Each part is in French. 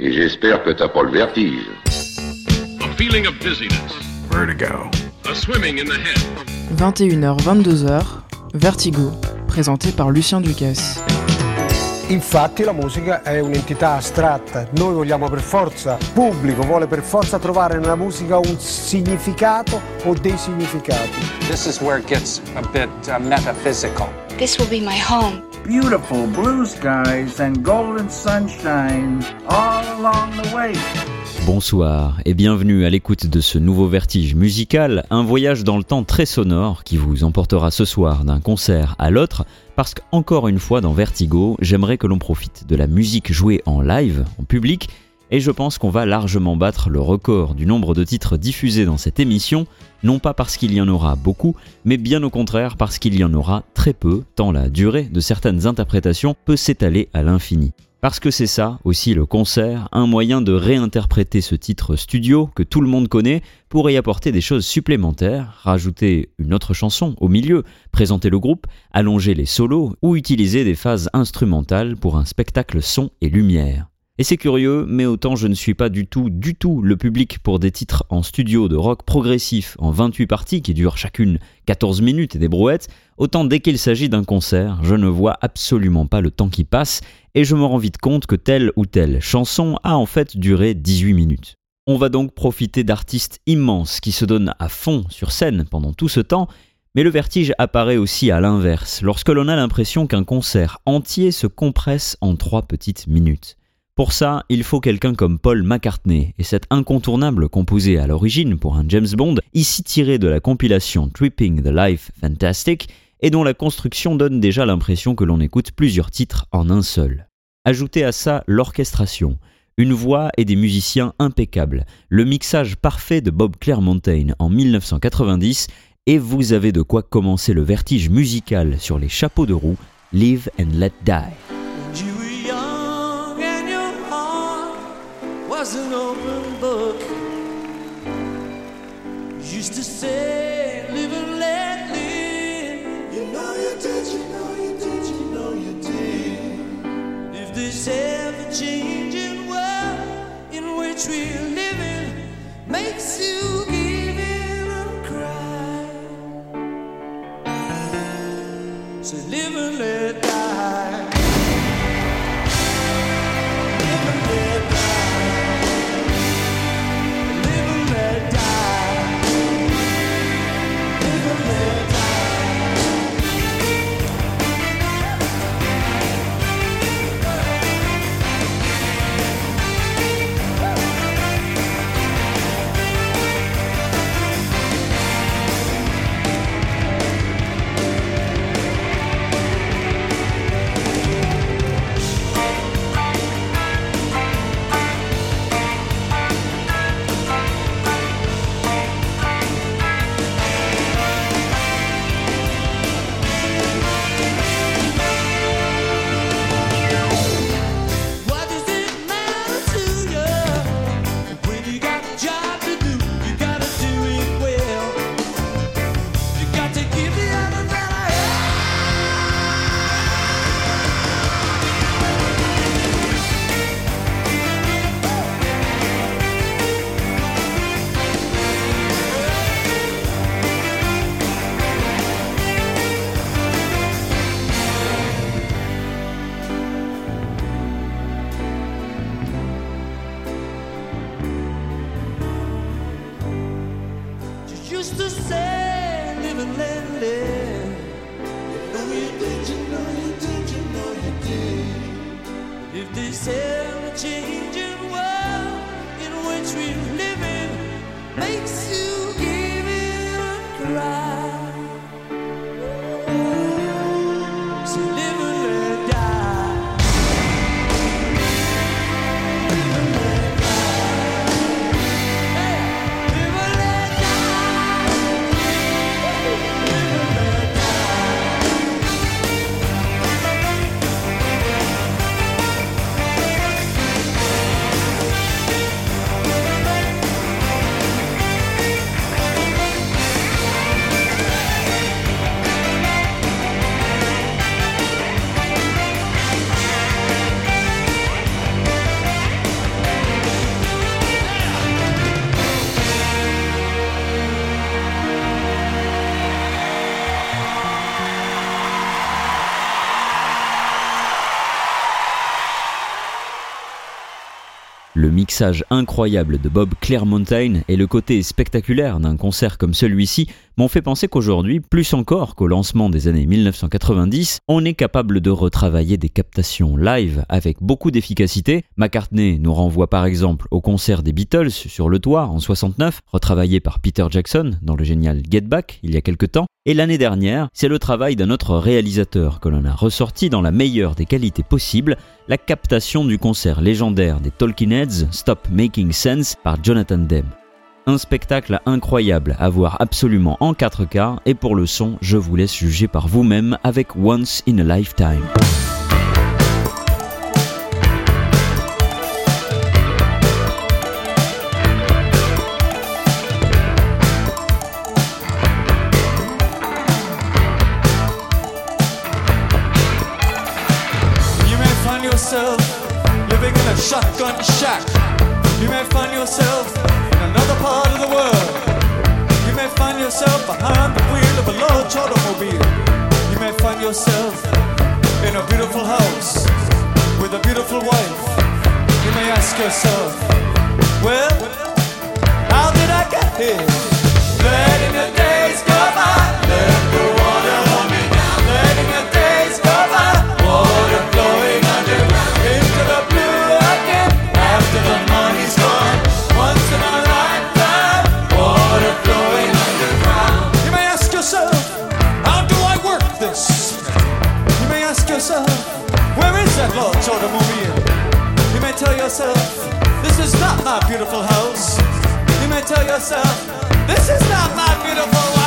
Et j'espère que t'as pas le vertige. A feeling of dizziness. Vertigo. A swimming in the head. 21h, 22h, Vertigo, présenté par Lucien Ducasse. Infatti la musica è un'entità astratta, noi vogliamo per forza, il pubblico vuole per forza trovare nella musica un significato o dei significati. This is where it gets a bit uh, metaphysical. This will be my home. Beautiful blue skies and golden sunshine all along the way. Bonsoir et bienvenue à l'écoute de ce nouveau vertige musical, un voyage dans le temps très sonore qui vous emportera ce soir d'un concert à l'autre, parce qu'encore une fois dans Vertigo, j'aimerais que l'on profite de la musique jouée en live, en public, et je pense qu'on va largement battre le record du nombre de titres diffusés dans cette émission, non pas parce qu'il y en aura beaucoup, mais bien au contraire parce qu'il y en aura très peu, tant la durée de certaines interprétations peut s'étaler à l'infini. Parce que c'est ça aussi le concert, un moyen de réinterpréter ce titre studio que tout le monde connaît pour y apporter des choses supplémentaires, rajouter une autre chanson au milieu, présenter le groupe, allonger les solos ou utiliser des phases instrumentales pour un spectacle son et lumière. Et c'est curieux, mais autant je ne suis pas du tout, du tout le public pour des titres en studio de rock progressif en 28 parties qui durent chacune 14 minutes et des brouettes, autant dès qu'il s'agit d'un concert, je ne vois absolument pas le temps qui passe et je me rends vite compte que telle ou telle chanson a en fait duré 18 minutes. On va donc profiter d'artistes immenses qui se donnent à fond sur scène pendant tout ce temps, mais le vertige apparaît aussi à l'inverse, lorsque l'on a l'impression qu'un concert entier se compresse en 3 petites minutes. Pour ça, il faut quelqu'un comme Paul McCartney, et cet incontournable composé à l'origine pour un James Bond, ici tiré de la compilation Tripping the Life Fantastic, et dont la construction donne déjà l'impression que l'on écoute plusieurs titres en un seul. Ajoutez à ça l'orchestration, une voix et des musiciens impeccables, le mixage parfait de Bob Claremontaine en 1990, et vous avez de quoi commencer le vertige musical sur les chapeaux de roue Live and Let Die. Was an open book. Used to say, live and let live. You know you did, you know you did, you know you did. If this ever changing world in which we're living makes you give in and cry, so live and let mixage incroyable de Bob Claremontaine et le côté spectaculaire d'un concert comme celui-ci m'ont fait penser qu'aujourd'hui, plus encore qu'au lancement des années 1990, on est capable de retravailler des captations live avec beaucoup d'efficacité. McCartney nous renvoie par exemple au concert des Beatles sur le toit en 69, retravaillé par Peter Jackson dans le génial Get Back il y a quelque temps, et l'année dernière, c'est le travail d'un autre réalisateur que l'on a ressorti dans la meilleure des qualités possibles, la captation du concert légendaire des Talking Heads Stop Making Sense par Jonathan Demme. Un spectacle incroyable à voir absolument en 4K et pour le son, je vous laisse juger par vous-même avec Once in a Lifetime. yourself in a beautiful house with a beautiful wife, you may ask yourself, well, how did I get here? yourself, this is not my beautiful house. You may tell yourself, this is not my beautiful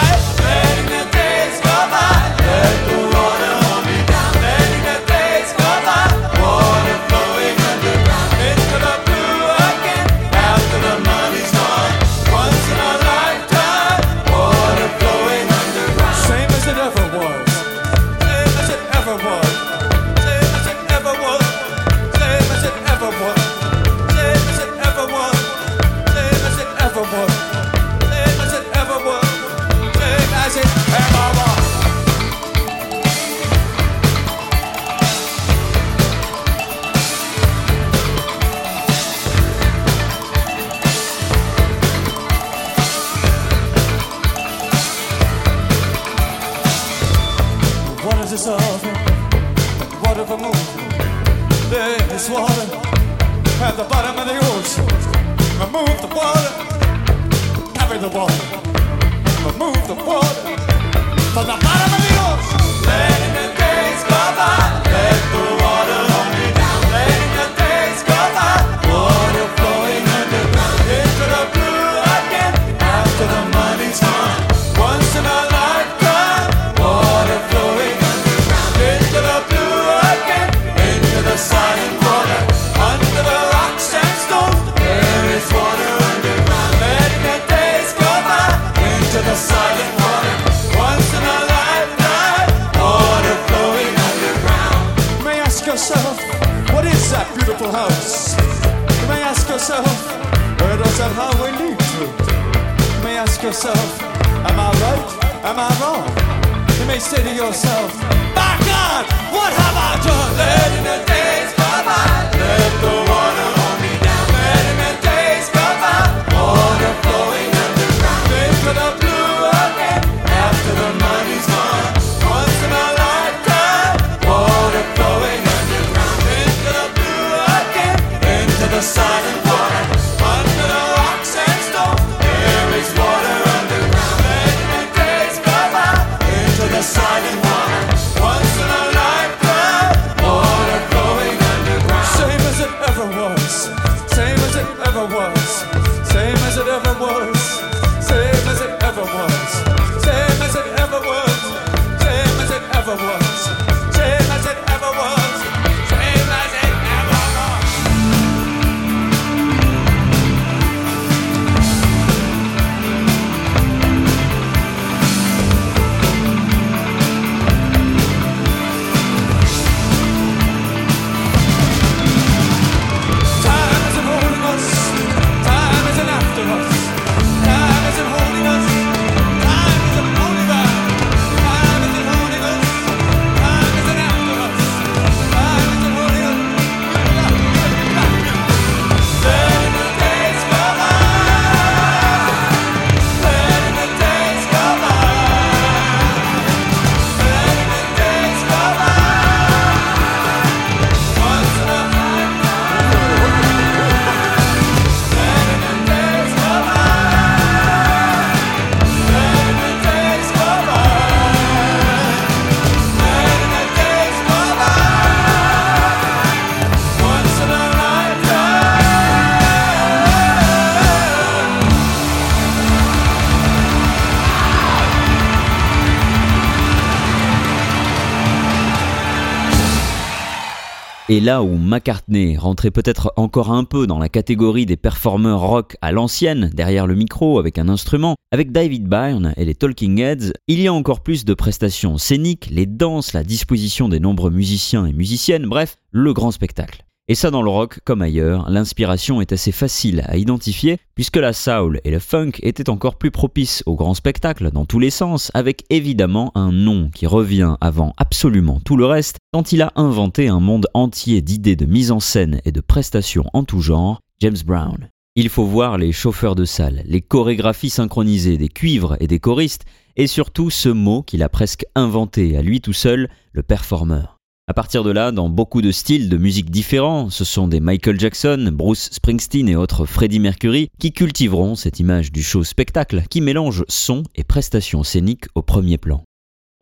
Et là où McCartney rentrait peut-être encore un peu dans la catégorie des performeurs rock à l'ancienne, derrière le micro avec un instrument, avec David Byrne et les Talking Heads, il y a encore plus de prestations scéniques, les danses, la disposition des nombreux musiciens et musiciennes, bref, le grand spectacle. Et ça dans le rock comme ailleurs, l'inspiration est assez facile à identifier puisque la soul et le funk étaient encore plus propices au grand spectacle dans tous les sens, avec évidemment un nom qui revient avant absolument tout le reste, tant il a inventé un monde entier d'idées de mise en scène et de prestations en tout genre, James Brown. Il faut voir les chauffeurs de salle, les chorégraphies synchronisées des cuivres et des choristes, et surtout ce mot qu'il a presque inventé à lui tout seul, le performeur. À partir de là, dans beaucoup de styles de musique différents, ce sont des Michael Jackson, Bruce Springsteen et autres Freddie Mercury qui cultiveront cette image du show spectacle qui mélange son et prestations scéniques au premier plan.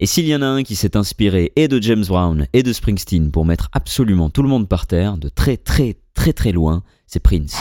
Et s'il y en a un qui s'est inspiré et de James Brown et de Springsteen pour mettre absolument tout le monde par terre, de très très très très loin, c'est Prince.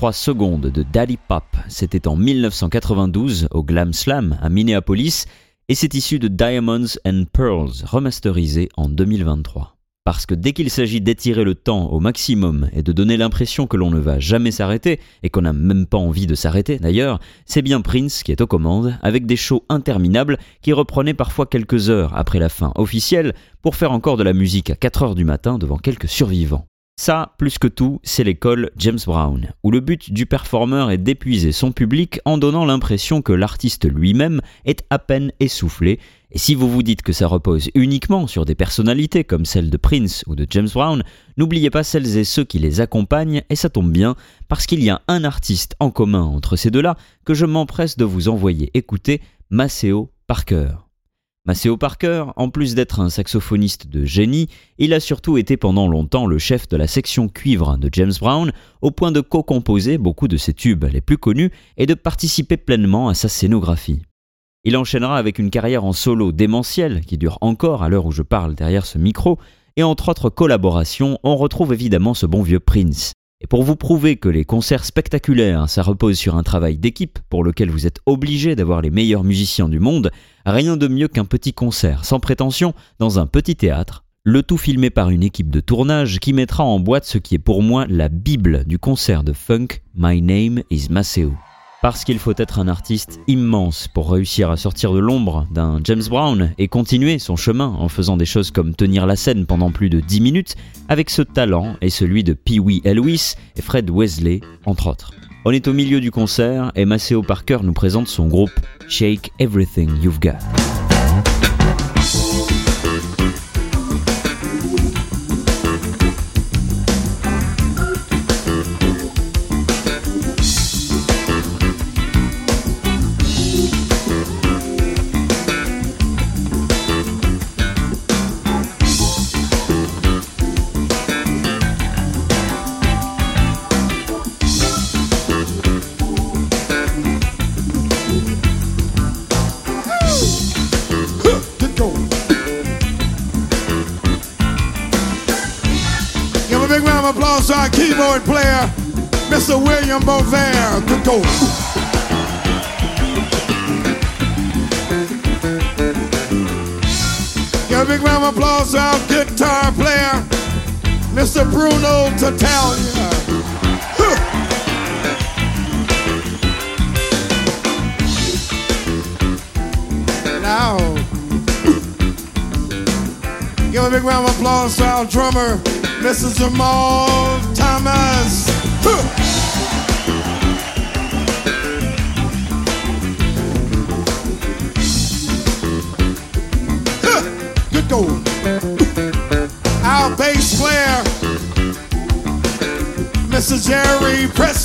3 secondes de Daddy Pop. C'était en 1992 au Glam Slam à Minneapolis et c'est issu de Diamonds and Pearls remasterisé en 2023. Parce que dès qu'il s'agit d'étirer le temps au maximum et de donner l'impression que l'on ne va jamais s'arrêter, et qu'on n'a même pas envie de s'arrêter d'ailleurs, c'est bien Prince qui est aux commandes, avec des shows interminables qui reprenaient parfois quelques heures après la fin officielle pour faire encore de la musique à 4 heures du matin devant quelques survivants. Ça, plus que tout, c'est l'école James Brown, où le but du performeur est d'épuiser son public en donnant l'impression que l'artiste lui-même est à peine essoufflé. Et si vous vous dites que ça repose uniquement sur des personnalités comme celle de Prince ou de James Brown, n'oubliez pas celles et ceux qui les accompagnent, et ça tombe bien, parce qu'il y a un artiste en commun entre ces deux-là que je m'empresse de vous envoyer écouter, Maceo Parker. Maceo Parker, en plus d'être un saxophoniste de génie, il a surtout été pendant longtemps le chef de la section cuivre de James Brown, au point de co-composer beaucoup de ses tubes les plus connus et de participer pleinement à sa scénographie. Il enchaînera avec une carrière en solo démentielle qui dure encore à l'heure où je parle derrière ce micro, et entre autres collaborations, on retrouve évidemment ce bon vieux Prince. Et pour vous prouver que les concerts spectaculaires, ça repose sur un travail d'équipe pour lequel vous êtes obligé d'avoir les meilleurs musiciens du monde, rien de mieux qu'un petit concert sans prétention dans un petit théâtre, le tout filmé par une équipe de tournage qui mettra en boîte ce qui est pour moi la bible du concert de funk My Name is Maceo. Parce qu'il faut être un artiste immense pour réussir à sortir de l'ombre d'un James Brown et continuer son chemin en faisant des choses comme tenir la scène pendant plus de 10 minutes avec ce talent et celui de Pee Wee Elvis et Fred Wesley, entre autres. On est au milieu du concert et Maceo Parker nous présente son groupe Shake Everything You've Got. To our keyboard player, Mr. William Bovair. Good go. Give a big round of applause to our guitar player, Mr. Bruno Tatalia. Now, give a big round of applause to our drummer, Mrs. Jamal Thomas. Good go. Our bass player, Mr. Jerry Preston.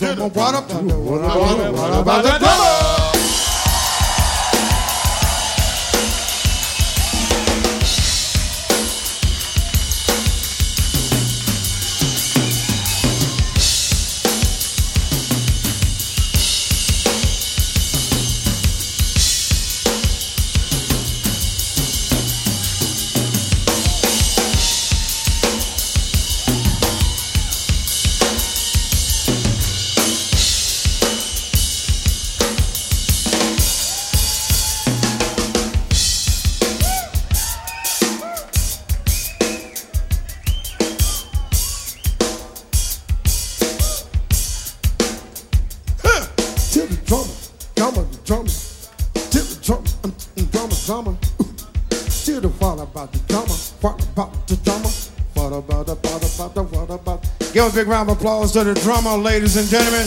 Então vambora, vambora, vambora, vambora, vambora, vambora, big round of applause to the drummer, ladies and gentlemen,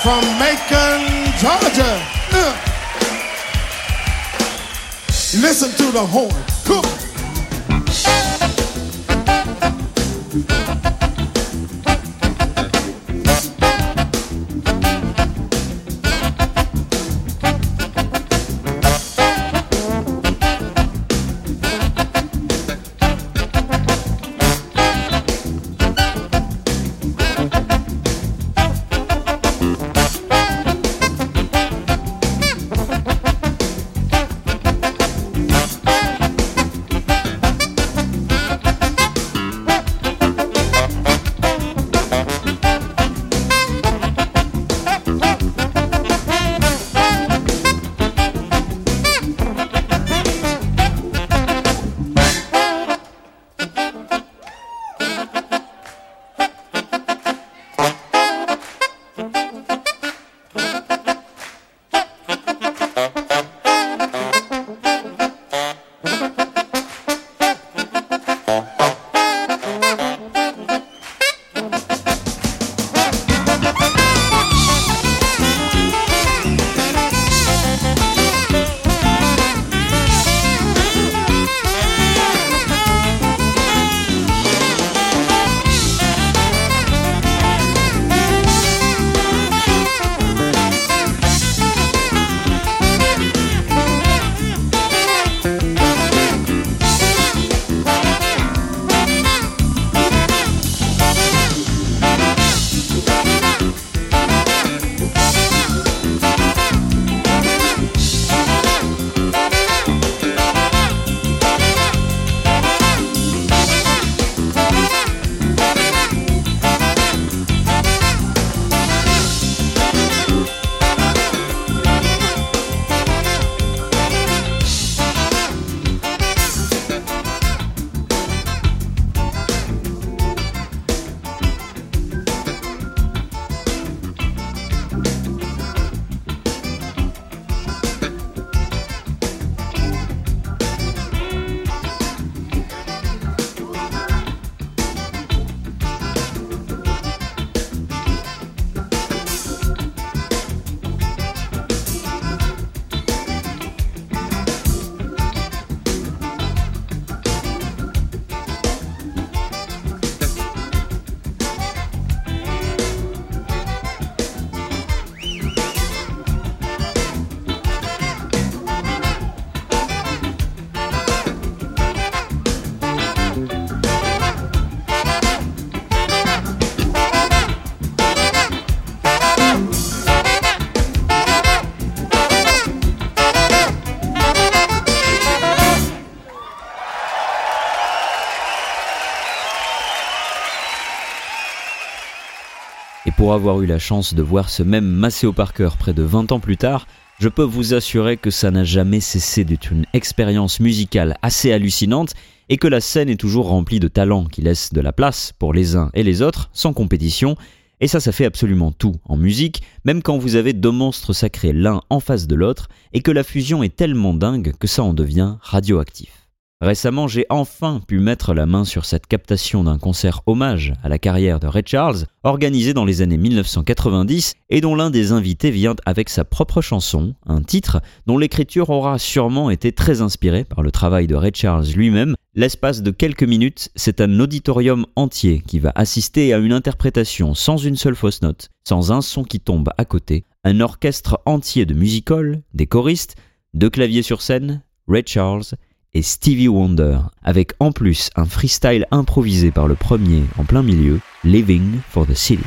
from Macon, Georgia. Listen to the horn. Pour avoir eu la chance de voir ce même Maceo Parker près de 20 ans plus tard, je peux vous assurer que ça n'a jamais cessé d'être une expérience musicale assez hallucinante et que la scène est toujours remplie de talents qui laissent de la place pour les uns et les autres, sans compétition, et ça, ça fait absolument tout en musique, même quand vous avez deux monstres sacrés l'un en face de l'autre, et que la fusion est tellement dingue que ça en devient radioactif. Récemment, j'ai enfin pu mettre la main sur cette captation d'un concert hommage à la carrière de Ray Charles, organisé dans les années 1990 et dont l'un des invités vient avec sa propre chanson, un titre dont l'écriture aura sûrement été très inspirée par le travail de Ray Charles lui-même. L'espace de quelques minutes, c'est un auditorium entier qui va assister à une interprétation sans une seule fausse note, sans un son qui tombe à côté, un orchestre entier de music des choristes, deux claviers sur scène, Ray Charles et Stevie Wonder, avec en plus un freestyle improvisé par le premier en plein milieu, Living for the City.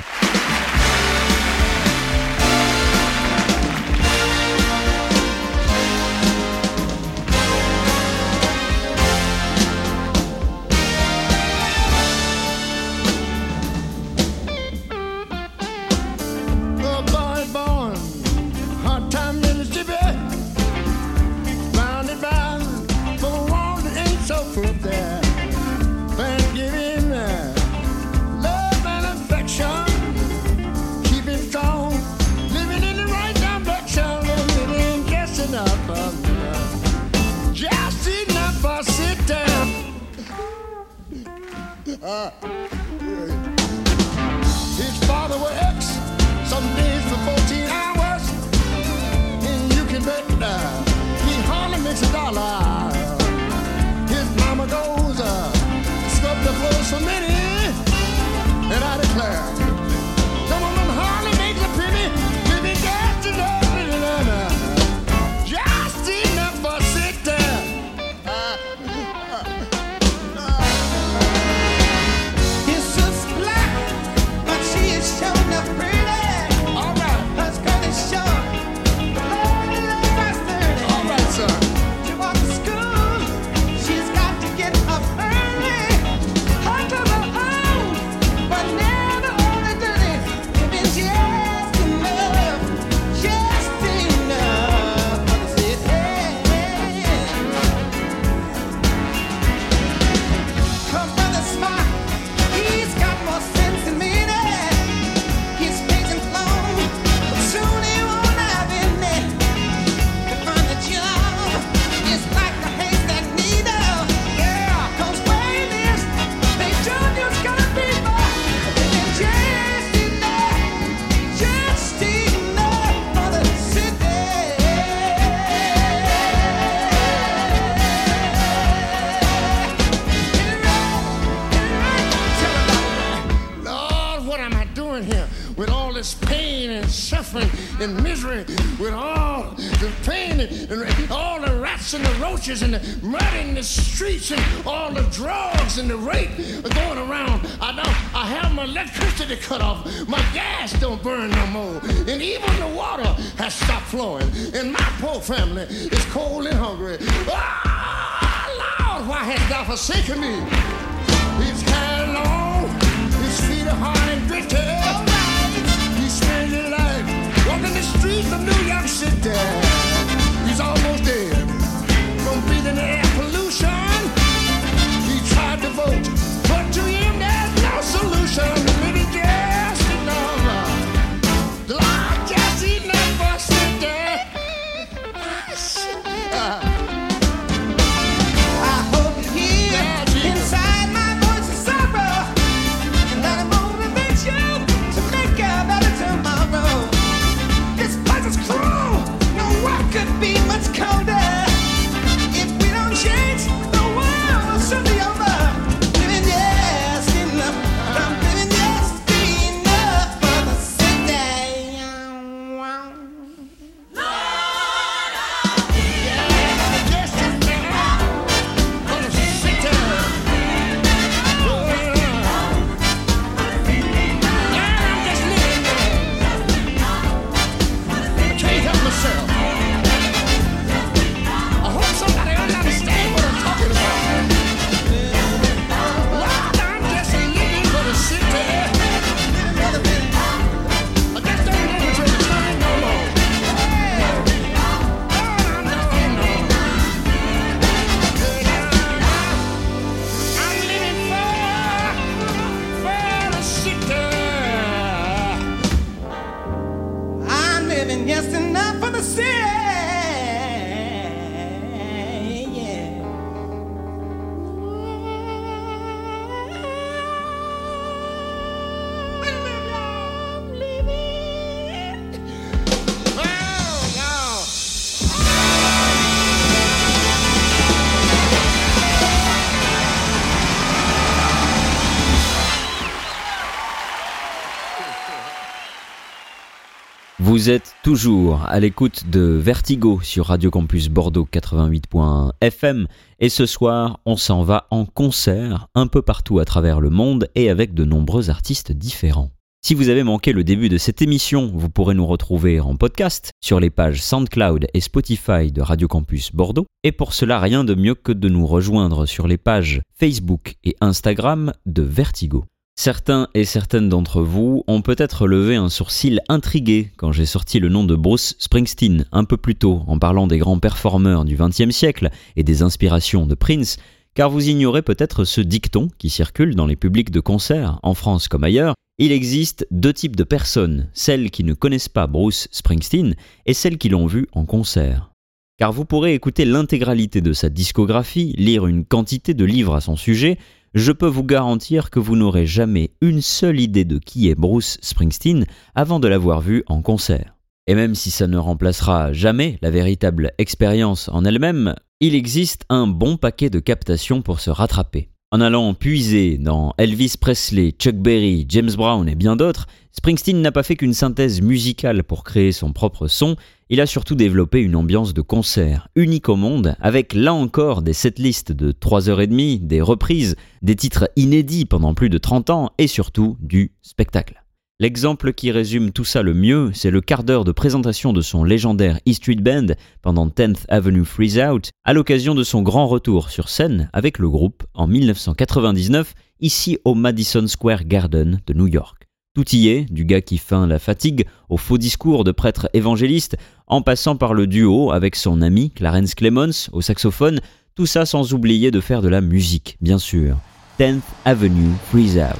And misery, with all the pain and, and all the rats and the roaches and the mud in the streets and all the drugs and the rape going around? I don't, I have my electricity cut off, my gas don't burn no more, and even the water has stopped flowing, and my poor family is cold and hungry. Ah, Lord, why hast thou forsaken me? He's carrying on. His feet are hard and gritty. Walking the streets of New York City. He's almost dead from breathing the air pollution. He tried to vote, but to him there's no solution. Vous êtes toujours à l'écoute de Vertigo sur Radio Campus Bordeaux 88.fm et ce soir on s'en va en concert un peu partout à travers le monde et avec de nombreux artistes différents. Si vous avez manqué le début de cette émission, vous pourrez nous retrouver en podcast sur les pages SoundCloud et Spotify de Radio Campus Bordeaux. Et pour cela, rien de mieux que de nous rejoindre sur les pages Facebook et Instagram de Vertigo. Certains et certaines d'entre vous ont peut-être levé un sourcil intrigué quand j'ai sorti le nom de Bruce Springsteen un peu plus tôt en parlant des grands performeurs du XXe siècle et des inspirations de Prince, car vous ignorez peut-être ce dicton qui circule dans les publics de concert, en France comme ailleurs. Il existe deux types de personnes, celles qui ne connaissent pas Bruce Springsteen et celles qui l'ont vu en concert. Car vous pourrez écouter l'intégralité de sa discographie, lire une quantité de livres à son sujet, je peux vous garantir que vous n'aurez jamais une seule idée de qui est Bruce Springsteen avant de l'avoir vu en concert. Et même si ça ne remplacera jamais la véritable expérience en elle-même, il existe un bon paquet de captations pour se rattraper. En allant puiser dans Elvis Presley, Chuck Berry, James Brown et bien d'autres, Springsteen n'a pas fait qu'une synthèse musicale pour créer son propre son, il a surtout développé une ambiance de concert unique au monde, avec là encore des setlists de 3h30, des reprises, des titres inédits pendant plus de 30 ans et surtout du spectacle. L'exemple qui résume tout ça le mieux, c'est le quart d'heure de présentation de son légendaire E Street Band pendant 10th Avenue Freeze Out, à l'occasion de son grand retour sur scène avec le groupe en 1999, ici au Madison Square Garden de New York. Tout y est, du gars qui feint la fatigue au faux discours de prêtre évangéliste, en passant par le duo avec son ami Clarence Clemons au saxophone, tout ça sans oublier de faire de la musique, bien sûr. 10th Avenue Freeze Out.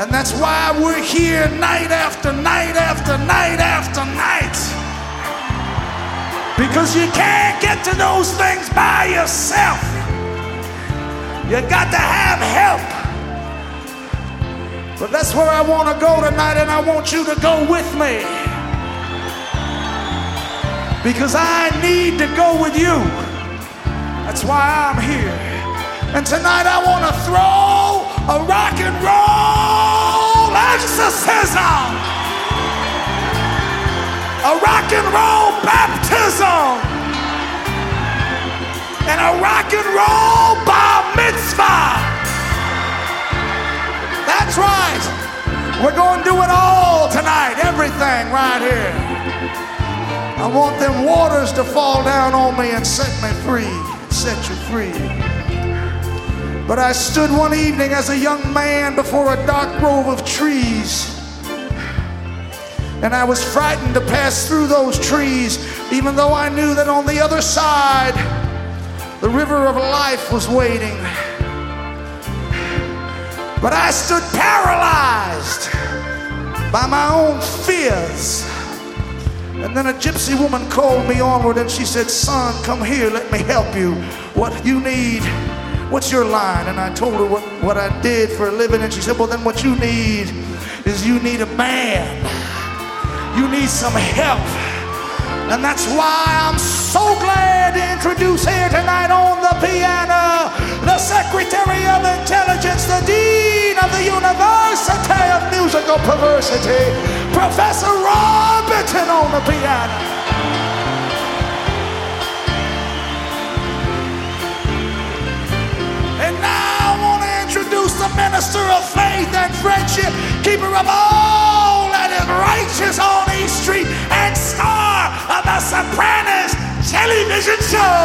And that's why we're here night after night after night after night. Because you can't get to those things by yourself. You got to have help. But that's where I want to go tonight, and I want you to go with me. Because I need to go with you. That's why I'm here. And tonight I want to throw a rock and roll exorcism, a rock and roll baptism, and a rock and roll bar mitzvah. That's right. We're going to do it all tonight, everything right here. I want them waters to fall down on me and set me free, set you free. But I stood one evening as a young man before a dark grove of trees. And I was frightened to pass through those trees, even though I knew that on the other side, the river of life was waiting. But I stood paralyzed by my own fears. And then a gypsy woman called me onward and she said, Son, come here, let me help you. What you need, what's your line? And I told her what, what I did for a living. And she said, Well, then what you need is you need a man. You need some help. And that's why I'm so glad to introduce here tonight on the piano the Secretary of Intelligence, the Dean of the University of Musical perversity. Professor Robinson on the piano. Minister of faith and friendship, keeper of all that is righteous on East Street, and star of the Sopranos television show.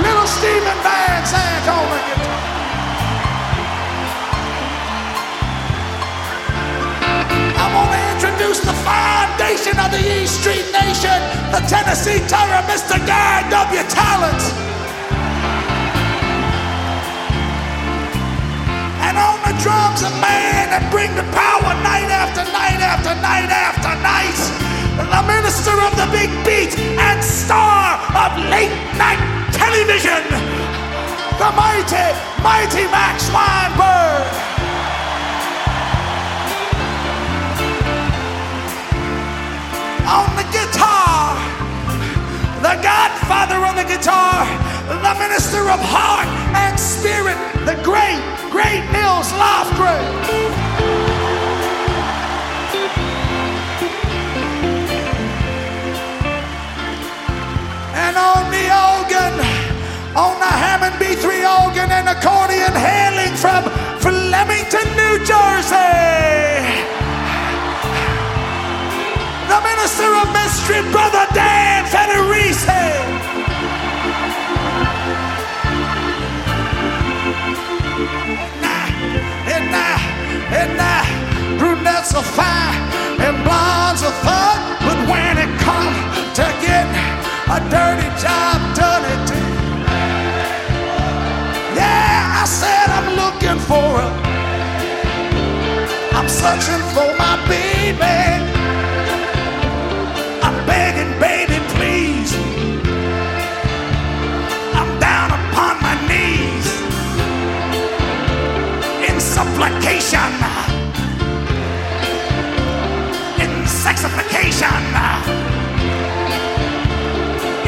Little Stephen Van Sant on the guitar. I want to introduce the foundation of the East Street Nation, the Tennessee Terror, Mr. Guy W. Talent. And on the drums, a man that bring the power night after night after night after night. The minister of the big beat and star of late night television, the mighty, mighty Max Weinberg. On the guitar, the godfather on the guitar, the minister of heart and spirit, the great, great Nils Lofgren. And on the organ, on the Hammond B3 organ and accordion hailing from Flemington, New Jersey. The minister of mystery, brother Dan Federici. And now, brunettes are fine and blondes are fun, but when it comes to getting a dirty job done, it yeah, I said I'm looking for a, I'm searching for my baby. In supplication, in sexification,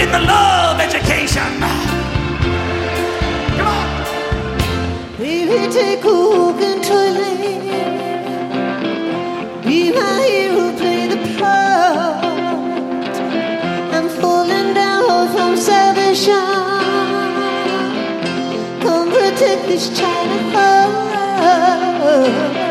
in the love education. Come on. Baby, take a walk into lane. Be my hero, play the part. I'm falling down from salvation. Come protect this child of love.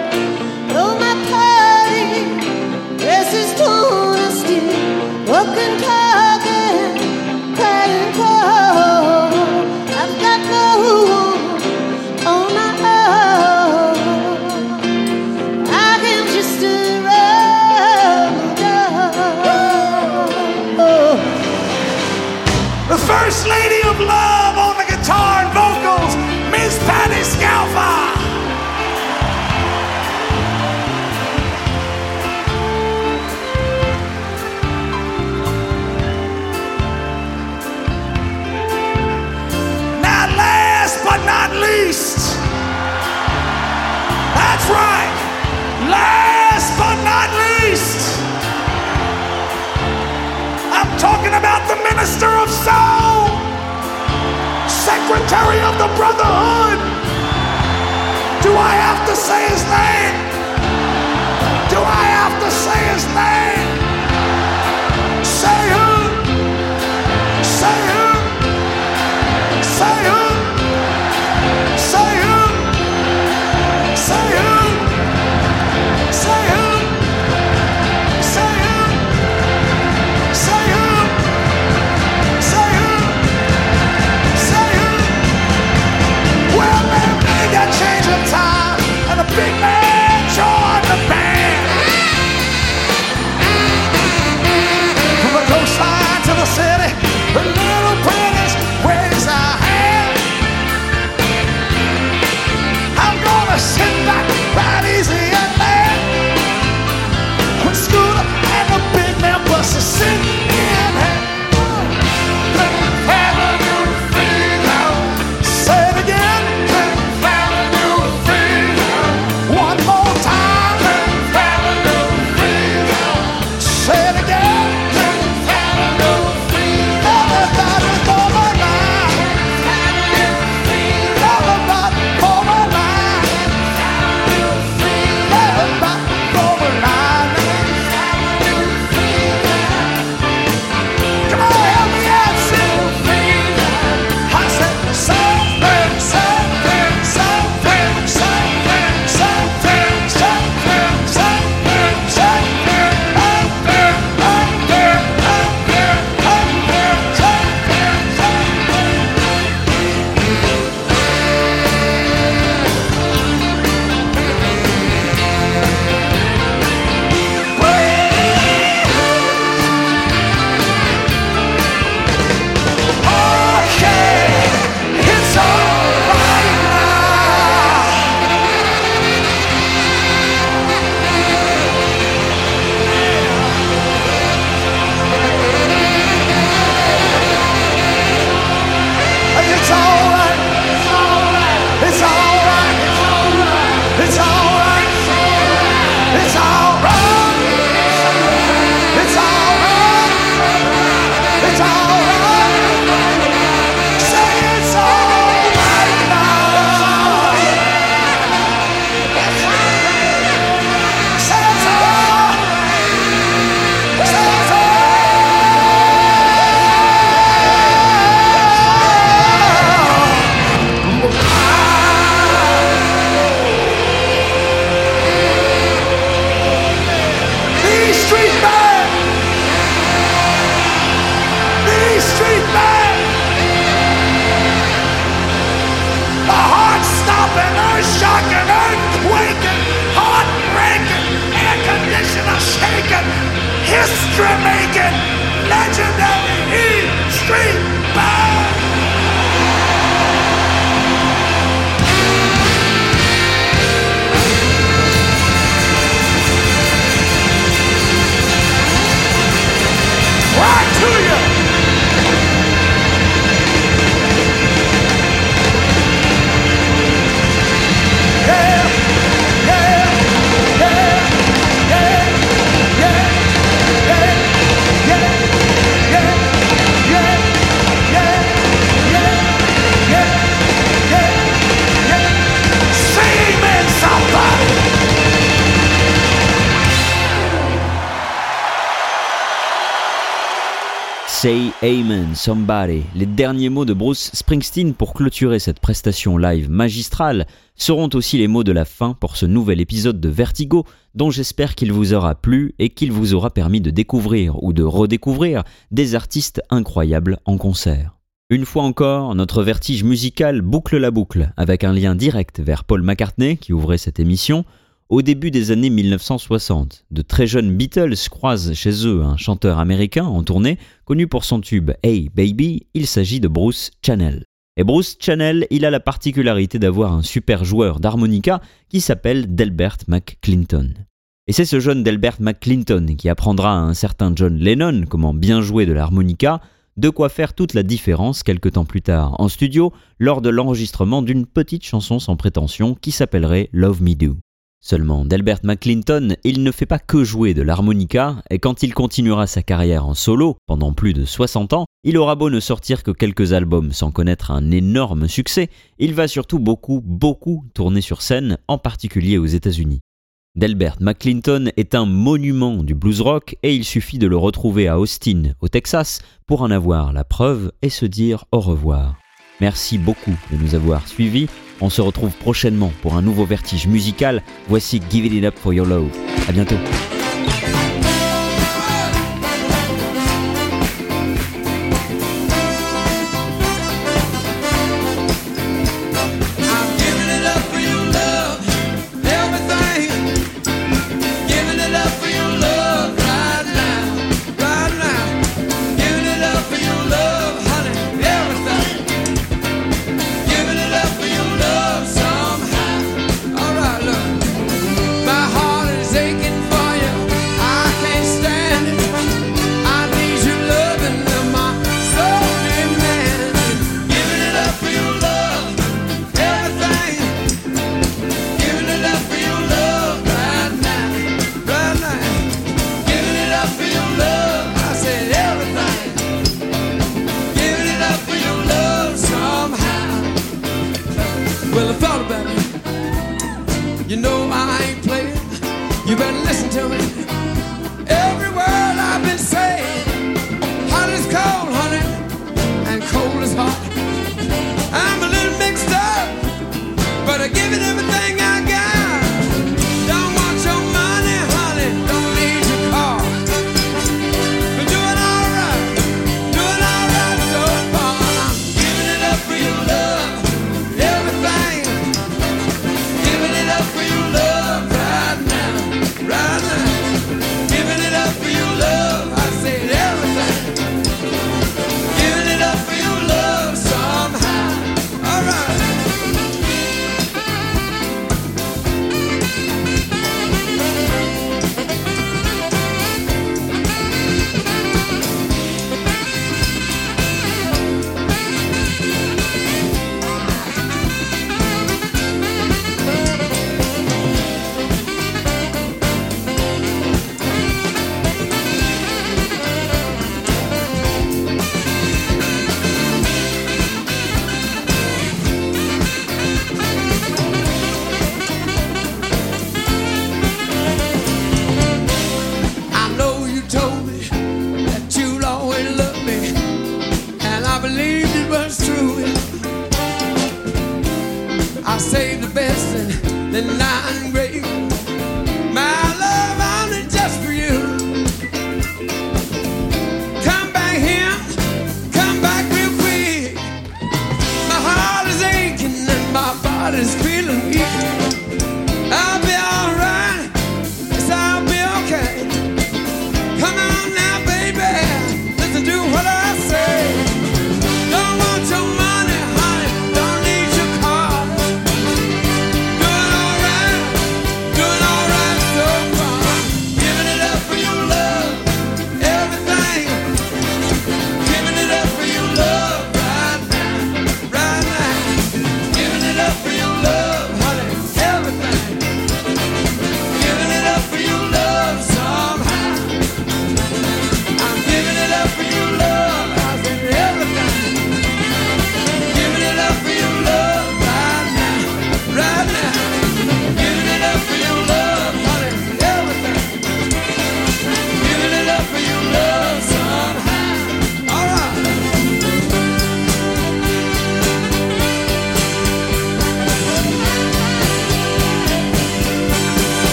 Minister of soul, secretary of the brotherhood. Do I have to say his name? Say Amen, Somebody, les derniers mots de Bruce Springsteen pour clôturer cette prestation live magistrale seront aussi les mots de la fin pour ce nouvel épisode de Vertigo dont j'espère qu'il vous aura plu et qu'il vous aura permis de découvrir ou de redécouvrir des artistes incroyables en concert. Une fois encore, notre vertige musical boucle la boucle avec un lien direct vers Paul McCartney qui ouvrait cette émission, au début des années 1960, de très jeunes Beatles croisent chez eux un chanteur américain en tournée, connu pour son tube Hey Baby, il s'agit de Bruce Channel. Et Bruce Channel, il a la particularité d'avoir un super joueur d'harmonica qui s'appelle Delbert McClinton. Et c'est ce jeune Delbert McClinton qui apprendra à un certain John Lennon comment bien jouer de l'harmonica, de quoi faire toute la différence quelque temps plus tard en studio lors de l'enregistrement d'une petite chanson sans prétention qui s'appellerait Love Me Do. Seulement, Delbert McClinton, il ne fait pas que jouer de l'harmonica, et quand il continuera sa carrière en solo, pendant plus de 60 ans, il aura beau ne sortir que quelques albums sans connaître un énorme succès, il va surtout beaucoup, beaucoup tourner sur scène, en particulier aux États-Unis. Delbert McClinton est un monument du blues rock et il suffit de le retrouver à Austin, au Texas, pour en avoir la preuve et se dire au revoir. Merci beaucoup de nous avoir suivis. On se retrouve prochainement pour un nouveau vertige musical. Voici Give It Up for Your Love. À bientôt.